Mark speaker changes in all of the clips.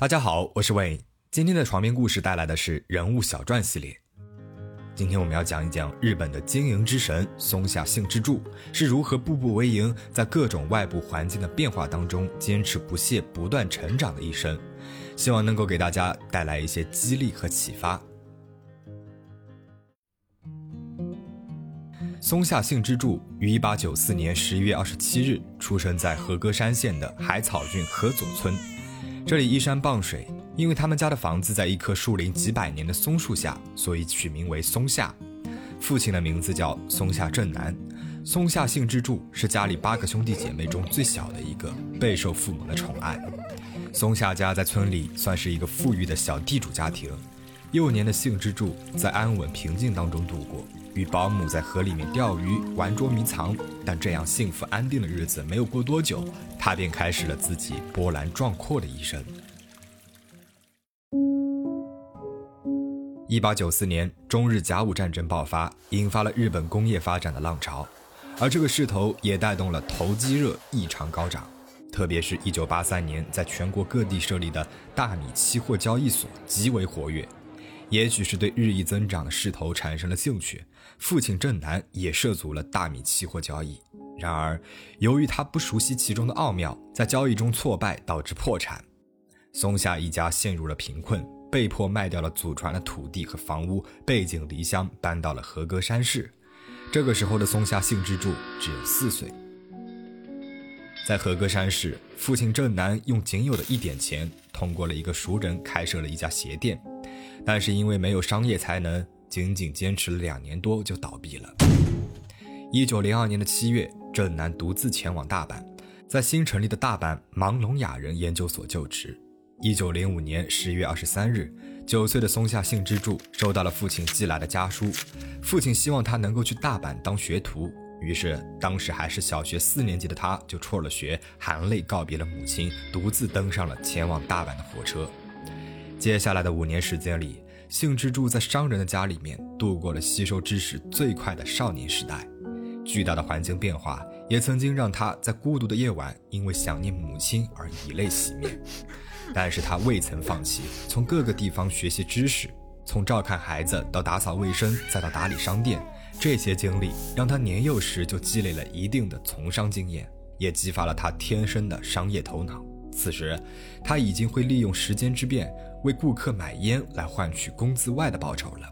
Speaker 1: 大家好，我是魏。今天的床边故事带来的是人物小传系列。今天我们要讲一讲日本的经营之神松下幸之助是如何步步为营，在各种外部环境的变化当中坚持不懈、不断成长的一生。希望能够给大家带来一些激励和启发。松下幸之助于一八九四年十一月二十七日出生在和歌山县的海草郡河佐村。这里依山傍水，因为他们家的房子在一棵树龄几百年的松树下，所以取名为松下。父亲的名字叫松下正男，松下幸之助是家里八个兄弟姐妹中最小的一个，备受父母的宠爱。松下家在村里算是一个富裕的小地主家庭。幼年的幸之助在安稳平静当中度过，与保姆在河里面钓鱼、玩捉迷藏。但这样幸福安定的日子没有过多久，他便开始了自己波澜壮阔的一生。一八九四年，中日甲午战争爆发，引发了日本工业发展的浪潮，而这个势头也带动了投机热异常高涨。特别是一九八三年，在全国各地设立的大米期货交易所极为活跃。也许是对日益增长的势头产生了兴趣，父亲正南也涉足了大米期货交易。然而，由于他不熟悉其中的奥妙，在交易中挫败，导致破产。松下一家陷入了贫困，被迫卖掉了祖传的土地和房屋，背井离乡，搬到了和歌山市。这个时候的松下幸之助只有四岁。在和歌山市，父亲正南用仅有的一点钱，通过了一个熟人开设了一家鞋店。但是因为没有商业才能，仅仅坚持了两年多就倒闭了。一九零二年的七月，郑南独自前往大阪，在新成立的大阪盲聋哑人研究所就职。一九零五年十月二十三日，九岁的松下幸之助收到了父亲寄来的家书，父亲希望他能够去大阪当学徒。于是，当时还是小学四年级的他，就辍了学，含泪告别了母亲，独自登上了前往大阪的火车。接下来的五年时间里，幸之助在商人的家里面度过了吸收知识最快的少年时代。巨大的环境变化也曾经让他在孤独的夜晚因为想念母亲而以泪洗面，但是他未曾放弃，从各个地方学习知识，从照看孩子到打扫卫生，再到打理商店，这些经历让他年幼时就积累了一定的从商经验，也激发了他天生的商业头脑。此时，他已经会利用时间之便为顾客买烟来换取工资外的报酬了。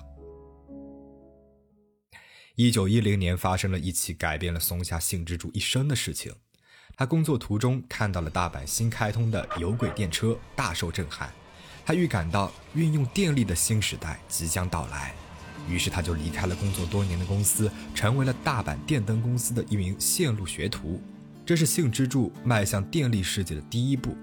Speaker 1: 一九一零年发生了一起改变了松下幸之助一生的事情。他工作途中看到了大阪新开通的有轨电车，大受震撼。他预感到运用电力的新时代即将到来，于是他就离开了工作多年的公司，成为了大阪电灯公司的一名线路学徒。这是幸之助迈向电力世界的第一步，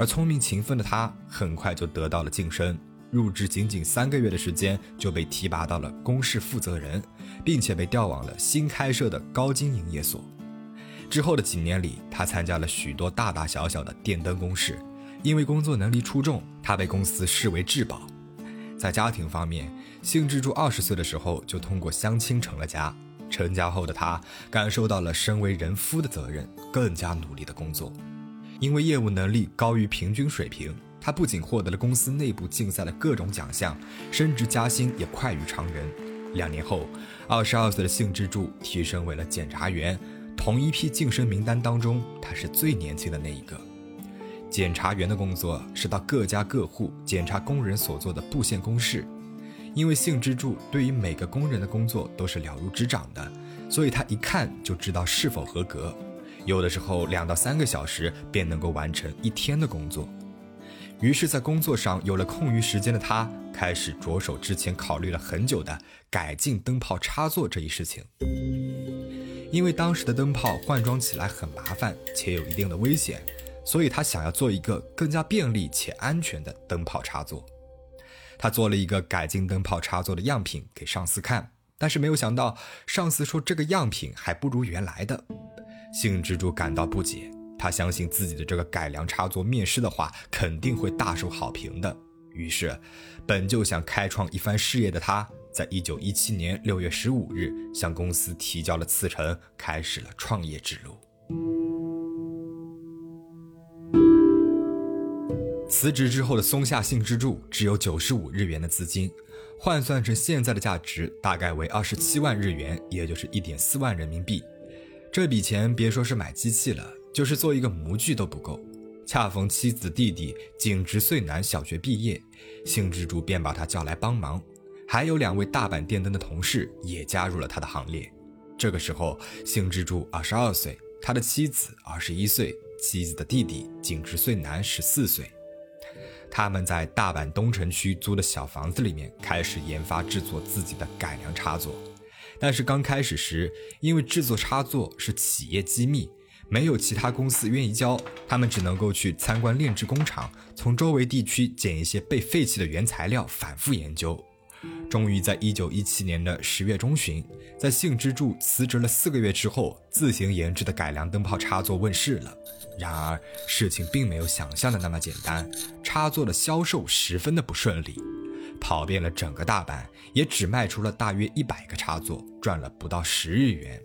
Speaker 1: 而聪明勤奋的他很快就得到了晋升，入职仅仅三个月的时间就被提拔到了公事负责人，并且被调往了新开设的高精营业所。之后的几年里，他参加了许多大大小小的电灯公事，因为工作能力出众，他被公司视为至宝。在家庭方面，幸之助二十岁的时候就通过相亲成了家。成家后的他感受到了身为人夫的责任，更加努力的工作。因为业务能力高于平均水平，他不仅获得了公司内部竞赛的各种奖项，升职加薪也快于常人。两年后，二十二岁的幸之助提升为了检察员，同一批晋升名单当中，他是最年轻的那一个。检察员的工作是到各家各户检查工人所做的布线公事。因为幸之助对于每个工人的工作都是了如指掌的，所以他一看就知道是否合格。有的时候两到三个小时便能够完成一天的工作。于是，在工作上有了空余时间的他，开始着手之前考虑了很久的改进灯泡插座这一事情。因为当时的灯泡换装起来很麻烦，且有一定的危险，所以他想要做一个更加便利且安全的灯泡插座。他做了一个改进灯泡插座的样品给上司看，但是没有想到上司说这个样品还不如原来的。幸之助感到不解，他相信自己的这个改良插座面试的话肯定会大受好评的。于是，本就想开创一番事业的他，在一九一七年六月十五日向公司提交了辞呈，开始了创业之路。辞职之后的松下幸之助只有九十五日元的资金，换算成现在的价值大概为二十七万日元，也就是一点四万人民币。这笔钱别说是买机器了，就是做一个模具都不够。恰逢妻子弟弟景直穗男小学毕业，幸之助便把他叫来帮忙，还有两位大阪电灯的同事也加入了他的行列。这个时候，幸之助二十二岁，他的妻子二十一岁，妻子的弟弟景直穗男十四岁。他们在大阪东城区租的小房子里面开始研发制作自己的改良插座，但是刚开始时，因为制作插座是企业机密。没有其他公司愿意教，他们只能够去参观炼制工厂，从周围地区捡一些被废弃的原材料，反复研究。终于在一九一七年的十月中旬，在幸之助辞职了四个月之后，自行研制的改良灯泡插座问世了。然而，事情并没有想象的那么简单，插座的销售十分的不顺利，跑遍了整个大阪，也只卖出了大约一百个插座，赚了不到十日元。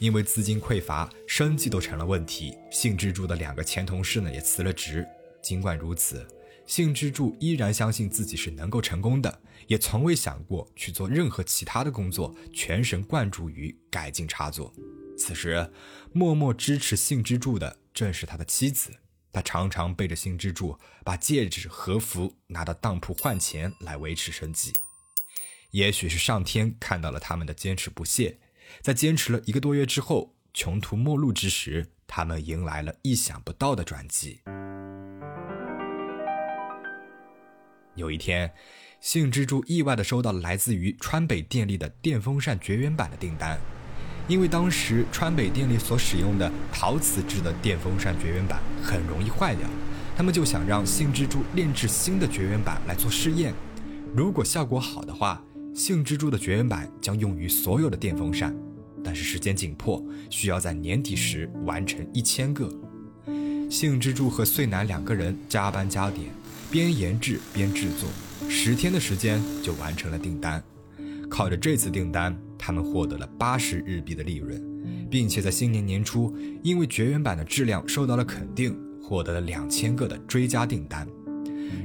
Speaker 1: 因为资金匮乏，生计都成了问题。幸之助的两个前同事呢也辞了职。尽管如此，幸之助依然相信自己是能够成功的，也从未想过去做任何其他的工作，全神贯注于改进插座。此时，默默支持幸之助的正是他的妻子，他常常背着幸之助，把戒指、和服拿到当铺换钱来维持生计。也许是上天看到了他们的坚持不懈。在坚持了一个多月之后，穷途末路之时，他们迎来了意想不到的转机。有一天，幸之助意外地收到了来自于川北电力的电风扇绝缘板的订单。因为当时川北电力所使用的陶瓷制的电风扇绝缘板很容易坏掉，他们就想让幸之助炼制新的绝缘板来做试验。如果效果好的话，幸之助的绝缘板将用于所有的电风扇，但是时间紧迫，需要在年底时完成一千个。幸之助和穗南两个人加班加点，边研制边制作，十天的时间就完成了订单。靠着这次订单，他们获得了八十日币的利润，并且在新年年初，因为绝缘板的质量受到了肯定，获得了两千个的追加订单。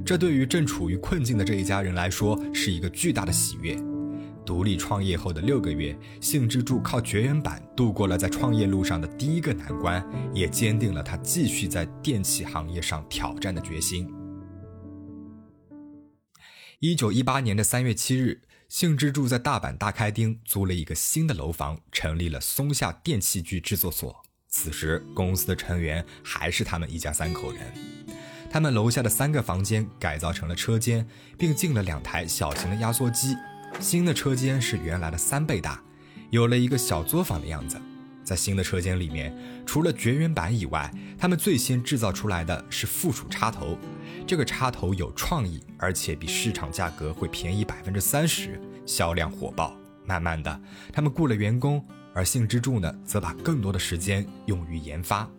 Speaker 1: 这对于正处于困境的这一家人来说是一个巨大的喜悦。独立创业后的六个月，幸之助靠绝缘板度过了在创业路上的第一个难关，也坚定了他继续在电器行业上挑战的决心。一九一八年的三月七日，幸之助在大阪大开町租了一个新的楼房，成立了松下电器具制作所。此时，公司的成员还是他们一家三口人。他们楼下的三个房间改造成了车间，并进了两台小型的压缩机。新的车间是原来的三倍大，有了一个小作坊的样子。在新的车间里面，除了绝缘板以外，他们最先制造出来的是附属插头。这个插头有创意，而且比市场价格会便宜百分之三十，销量火爆。慢慢的，他们雇了员工，而幸之助呢，则把更多的时间用于研发。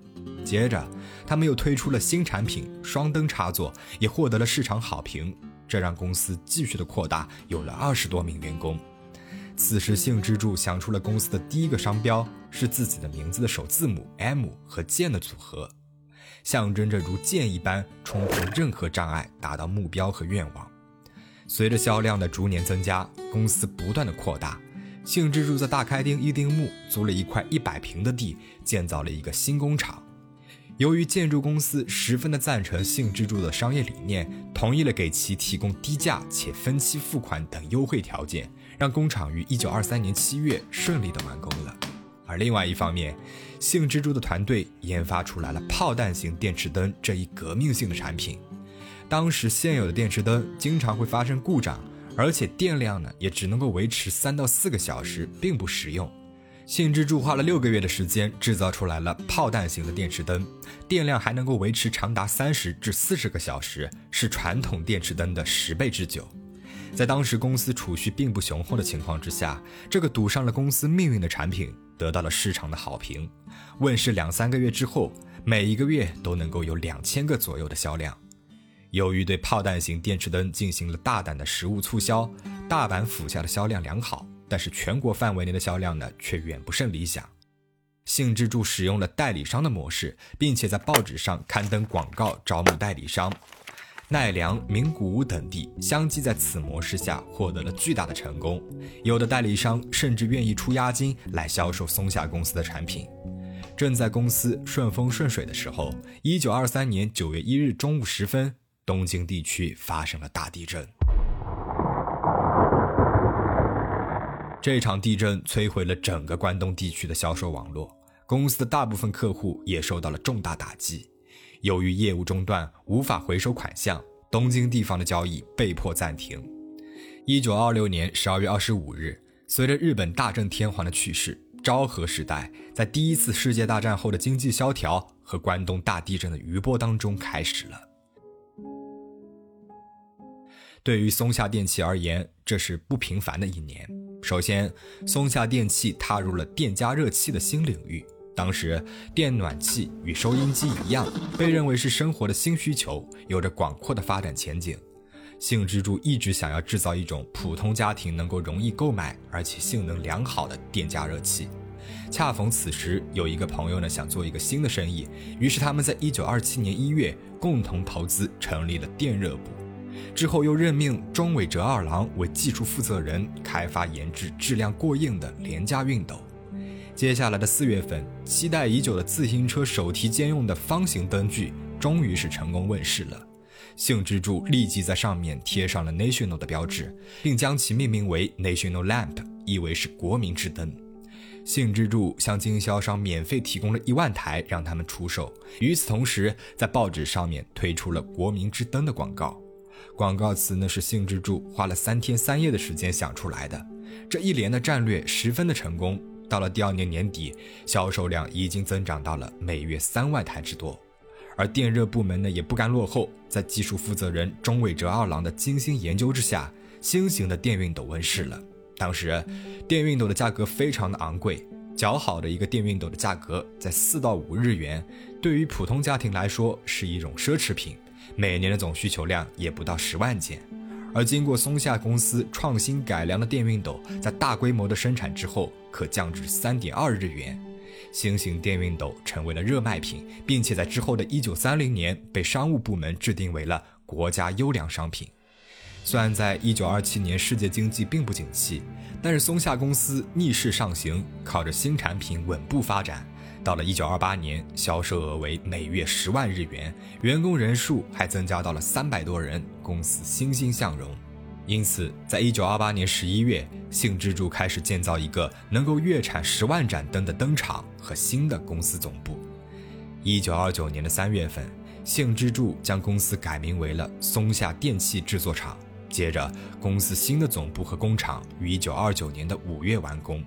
Speaker 1: 接着，他们又推出了新产品双灯插座，也获得了市场好评，这让公司继续的扩大，有了二十多名员工。此时，幸之助想出了公司的第一个商标，是自己的名字的首字母 M 和剑的组合，象征着如剑一般冲破任何障碍，达到目标和愿望。随着销量的逐年增加，公司不断的扩大。幸之助在大开町一丁目租了一块一百平的地，建造了一个新工厂。由于建筑公司十分的赞成幸之助的商业理念，同意了给其提供低价且分期付款等优惠条件，让工厂于一九二三年七月顺利的完工了。而另外一方面，性蜘蛛的团队研发出来了炮弹型电池灯这一革命性的产品。当时现有的电池灯经常会发生故障。而且电量呢，也只能够维持三到四个小时，并不实用。幸之助花了六个月的时间制造出来了炮弹型的电池灯，电量还能够维持长达三十至四十个小时，是传统电池灯的十倍之久。在当时公司储蓄并不雄厚的情况之下，这个赌上了公司命运的产品得到了市场的好评。问世两三个月之后，每一个月都能够有两千个左右的销量。由于对炮弹型电池灯进行了大胆的实物促销，大阪府下的销量良好，但是全国范围内的销量呢却远不甚理想。幸之助使用了代理商的模式，并且在报纸上刊登广告招募代理商。奈良、名古屋等地相继在此模式下获得了巨大的成功，有的代理商甚至愿意出押金来销售松下公司的产品。正在公司顺风顺水的时候，一九二三年九月一日中午时分，东京地区发生了大地震。这场地震摧毁了整个关东地区的销售网络，公司的大部分客户也受到了重大打击。由于业务中断，无法回收款项，东京地方的交易被迫暂停。一九二六年十二月二十五日，随着日本大正天皇的去世，昭和时代在第一次世界大战后的经济萧条和关东大地震的余波当中开始了。对于松下电器而言，这是不平凡的一年。首先，松下电器踏入了电加热器的新领域。当时，电暖器与收音机一样，被认为是生活的新需求，有着广阔的发展前景。幸之助一直想要制造一种普通家庭能够容易购买，而且性能良好的电加热器。恰逢此时，有一个朋友呢想做一个新的生意，于是他们在一九二七年一月共同投资成立了电热部。之后又任命中尾哲二郎为技术负责人，开发研制质量过硬的廉价熨斗。接下来的四月份，期待已久的自行车手提兼用的方形灯具终于是成功问世了。幸之助立即在上面贴上了 National 的标志，并将其命名为 National Lamp，意为是国民之灯。幸之助向经销商免费提供了一万台，让他们出售。与此同时，在报纸上面推出了国民之灯的广告。广告词呢是幸之助花了三天三夜的时间想出来的，这一连的战略十分的成功。到了第二年年底，销售量已经增长到了每月三万台之多。而电热部门呢也不甘落后，在技术负责人中尾哲二郎的精心研究之下，新型的电熨斗问世了。当时，电熨斗的价格非常的昂贵，较好的一个电熨斗的价格在四到五日元，对于普通家庭来说是一种奢侈品。每年的总需求量也不到十万件，而经过松下公司创新改良的电熨斗，在大规模的生产之后，可降至三点二日元。新型电熨斗成为了热卖品，并且在之后的一九三零年被商务部门制定为了国家优良商品。虽然在一九二七年世界经济并不景气，但是松下公司逆势上行，靠着新产品稳步发展。到了一九二八年，销售额为每月十万日元，员工人数还增加到了三百多人，公司欣欣向荣。因此，在一九二八年十一月，幸之助开始建造一个能够月产十万盏灯的灯厂和新的公司总部。一九二九年的三月份，幸之助将公司改名为了松下电器制作厂。接着，公司新的总部和工厂于一九二九年的五月完工。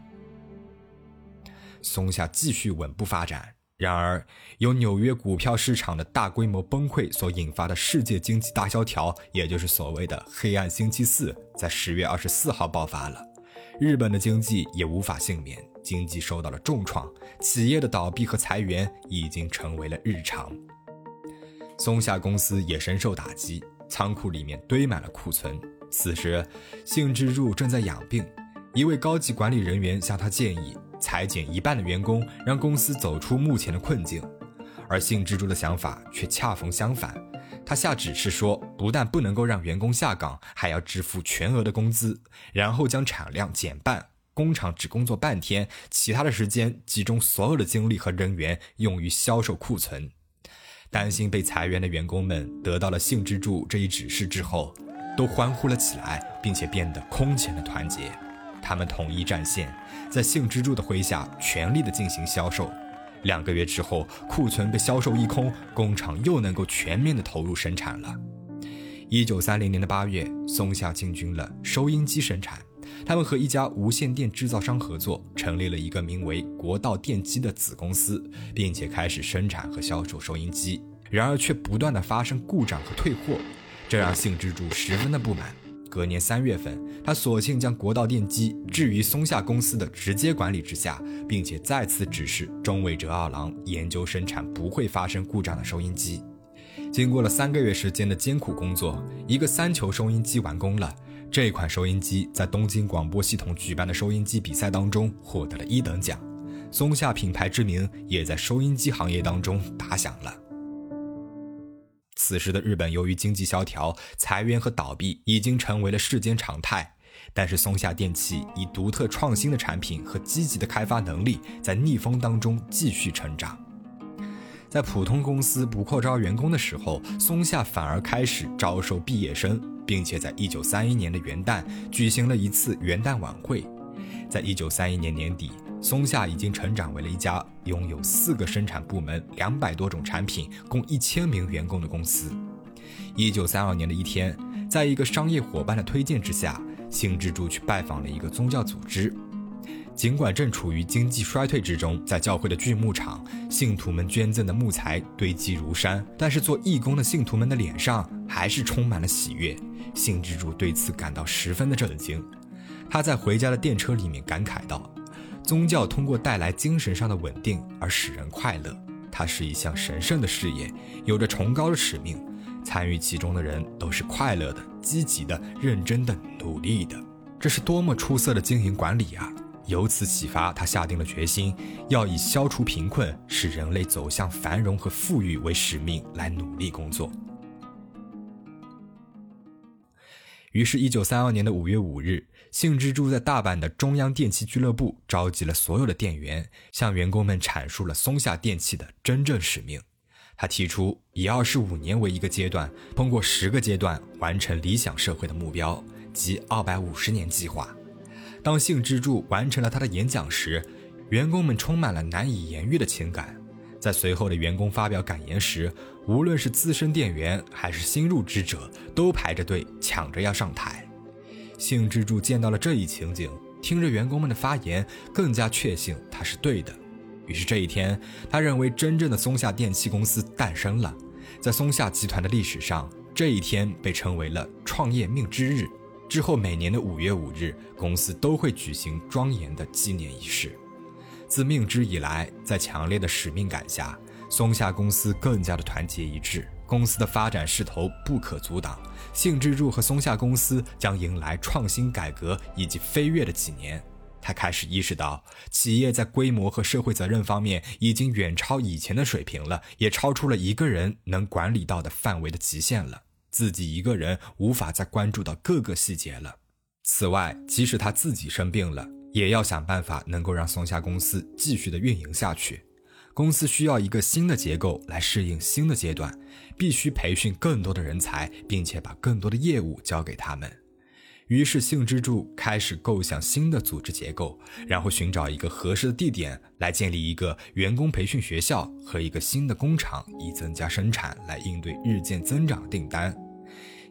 Speaker 1: 松下继续稳步发展，然而由纽约股票市场的大规模崩溃所引发的世界经济大萧条，也就是所谓的“黑暗星期四”，在十月二十四号爆发了。日本的经济也无法幸免，经济受到了重创，企业的倒闭和裁员已经成为了日常。松下公司也深受打击，仓库里面堆满了库存。此时，幸之助正在养病，一位高级管理人员向他建议。裁减一半的员工，让公司走出目前的困境，而幸之助的想法却恰逢相反。他下指示说，不但不能够让员工下岗，还要支付全额的工资，然后将产量减半，工厂只工作半天，其他的时间集中所有的精力和人员用于销售库存。担心被裁员的员工们得到了幸之助这一指示之后，都欢呼了起来，并且变得空前的团结。他们统一战线，在幸之助的麾下全力的进行销售。两个月之后，库存被销售一空，工厂又能够全面的投入生产了。一九三零年的八月，松下进军了收音机生产。他们和一家无线电制造商合作，成立了一个名为国道电机的子公司，并且开始生产和销售收音机。然而，却不断的发生故障和退货，这让幸之助十分的不满。隔年三月份，他索性将国道电机置于松下公司的直接管理之下，并且再次指示中尾哲二郎研究生产不会发生故障的收音机。经过了三个月时间的艰苦工作，一个三球收音机完工了。这款收音机在东京广播系统举办的收音机比赛当中获得了一等奖，松下品牌之名也在收音机行业当中打响了。此时的日本由于经济萧条，裁员和倒闭已经成为了世间常态。但是松下电器以独特创新的产品和积极的开发能力，在逆风当中继续成长。在普通公司不扩招员工的时候，松下反而开始招收毕业生，并且在一九三一年的元旦举行了一次元旦晚会。在一九三一年年底。松下已经成长为了一家拥有四个生产部门、两百多种产品、共一千名员工的公司。一九三二年的一天，在一个商业伙伴的推荐之下，幸之助去拜访了一个宗教组织。尽管正处于经济衰退之中，在教会的锯木厂，信徒们捐赠的木材堆积如山，但是做义工的信徒们的脸上还是充满了喜悦。幸之助对此感到十分的震惊，他在回家的电车里面感慨道。宗教通过带来精神上的稳定而使人快乐，它是一项神圣的事业，有着崇高的使命。参与其中的人都是快乐的、积极的、认真的、努力的。这是多么出色的经营管理啊！由此启发，他下定了决心，要以消除贫困、使人类走向繁荣和富裕为使命来努力工作。于是，一九三二年的五月五日，幸之助在大阪的中央电器俱乐部召集了所有的店员，向员工们阐述了松下电器的真正使命。他提出以二十五年为一个阶段，通过十个阶段完成理想社会的目标，即二百五十年计划。当幸之助完成了他的演讲时，员工们充满了难以言喻的情感。在随后的员工发表感言时，无论是资深店员还是新入职者，都排着队抢着要上台。幸之助见到了这一情景，听着员工们的发言，更加确信他是对的。于是这一天，他认为真正的松下电器公司诞生了。在松下集团的历史上，这一天被称为了创业命之日。之后每年的五月五日，公司都会举行庄严的纪念仪式。自命之以来，在强烈的使命感下，松下公司更加的团结一致，公司的发展势头不可阻挡。幸之助和松下公司将迎来创新改革以及飞跃的几年。他开始意识到，企业在规模和社会责任方面已经远超以前的水平了，也超出了一个人能管理到的范围的极限了。自己一个人无法再关注到各个细节了。此外，即使他自己生病了。也要想办法能够让松下公司继续的运营下去。公司需要一个新的结构来适应新的阶段，必须培训更多的人才，并且把更多的业务交给他们。于是，幸之助开始构想新的组织结构，然后寻找一个合适的地点来建立一个员工培训学校和一个新的工厂，以增加生产来应对日渐增长的订单。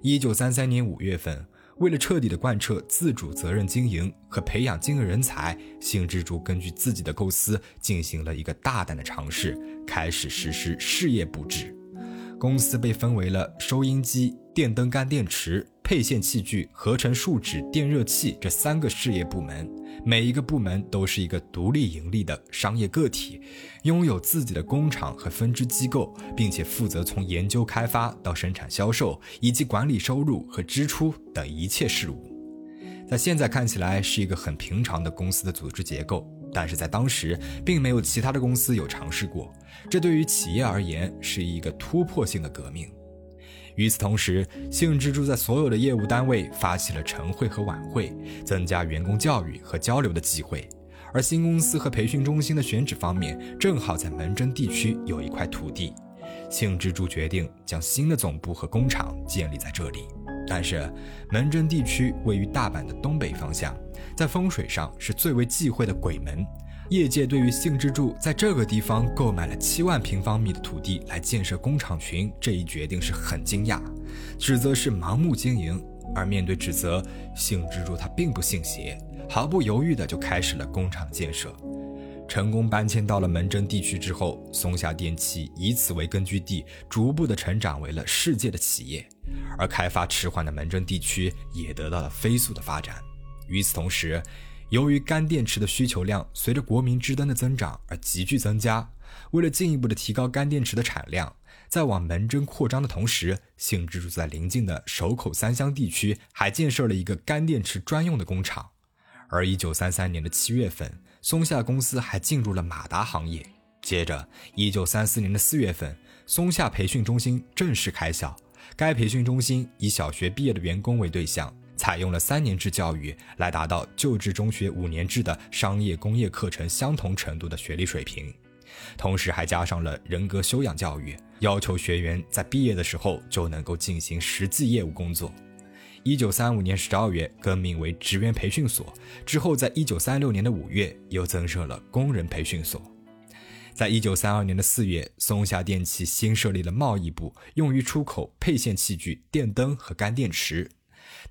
Speaker 1: 一九三三年五月份。为了彻底的贯彻自主责任经营和培养经营人才，幸之助根据自己的构思进行了一个大胆的尝试，开始实施事业布置。公司被分为了收音机、电灯干电池。配线器具、合成树脂、电热器这三个事业部门，每一个部门都是一个独立盈利的商业个体，拥有自己的工厂和分支机构，并且负责从研究开发到生产销售以及管理收入和支出等一切事务。在现在看起来是一个很平常的公司的组织结构，但是在当时并没有其他的公司有尝试过，这对于企业而言是一个突破性的革命。与此同时，幸之助在所有的业务单位发起了晨会和晚会，增加员工教育和交流的机会。而新公司和培训中心的选址方面，正好在门真地区有一块土地，幸之助决定将新的总部和工厂建立在这里。但是，门真地区位于大阪的东北方向，在风水上是最为忌讳的鬼门。业界对于幸之助在这个地方购买了七万平方米的土地来建设工厂群这一决定是很惊讶，指责是盲目经营。而面对指责，幸之助他并不信邪，毫不犹豫的就开始了工厂建设。成功搬迁到了门真地区之后，松下电器以此为根据地，逐步的成长为了世界的企业，而开发迟缓的门真地区也得到了飞速的发展。与此同时，由于干电池的需求量随着国民之灯的增长而急剧增加，为了进一步的提高干电池的产量，在往门真扩张的同时，幸之助在邻近的守口三乡地区还建设了一个干电池专用的工厂。而一九三三年的七月份，松下公司还进入了马达行业。接着，一九三四年的四月份，松下培训中心正式开校。该培训中心以小学毕业的员工为对象，采用了三年制教育，来达到就职中学五年制的商业工业课程相同程度的学历水平。同时还加上了人格修养教育，要求学员在毕业的时候就能够进行实际业务工作。一九三五年十二月更名为职员培训所，之后在一九三六年的五月又增设了工人培训所。在一九三二年的四月，松下电器新设立了贸易部，用于出口配线器具、电灯和干电池。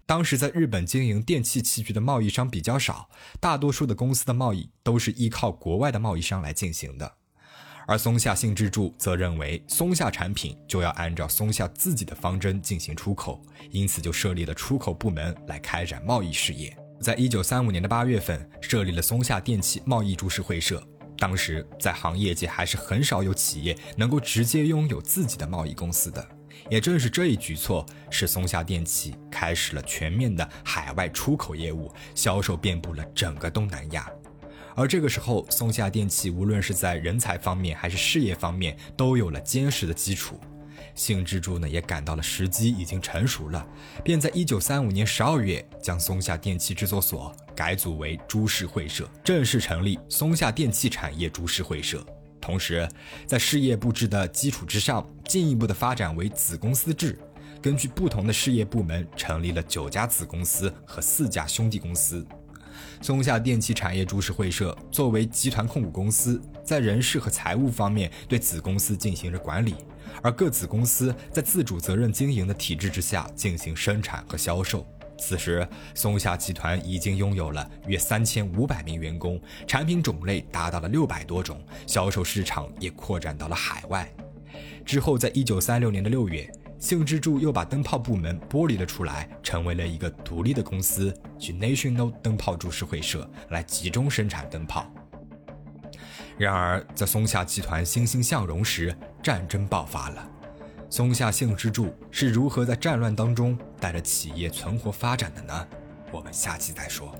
Speaker 1: 当时在日本经营电器器具的贸易商比较少，大多数的公司的贸易都是依靠国外的贸易商来进行的。而松下幸之助则认为，松下产品就要按照松下自己的方针进行出口，因此就设立了出口部门来开展贸易事业。在一九三五年的八月份，设立了松下电器贸易株式会社。当时在行业界还是很少有企业能够直接拥有自己的贸易公司的。也正是这一举措，使松下电器开始了全面的海外出口业务，销售遍布了整个东南亚。而这个时候，松下电器无论是在人才方面还是事业方面，都有了坚实的基础。幸之助呢，也感到了时机已经成熟了，便在一九三五年十二月将松下电器制作所改组为株式会社，正式成立松下电器产业株式会社。同时，在事业部制的基础之上，进一步的发展为子公司制，根据不同的事业部门，成立了九家子公司和四家兄弟公司。松下电器产业株式会社作为集团控股公司，在人事和财务方面对子公司进行着管理，而各子公司在自主责任经营的体制之下进行生产和销售。此时，松下集团已经拥有了约三千五百名员工，产品种类达到了六百多种，销售市场也扩展到了海外。之后，在一九三六年的六月。幸之助又把灯泡部门剥离了出来，成为了一个独立的公司，去 National 灯泡株式会社来集中生产灯泡。然而，在松下集团欣欣向荣时，战争爆发了。松下幸之助是如何在战乱当中带着企业存活发展的呢？我们下期再说。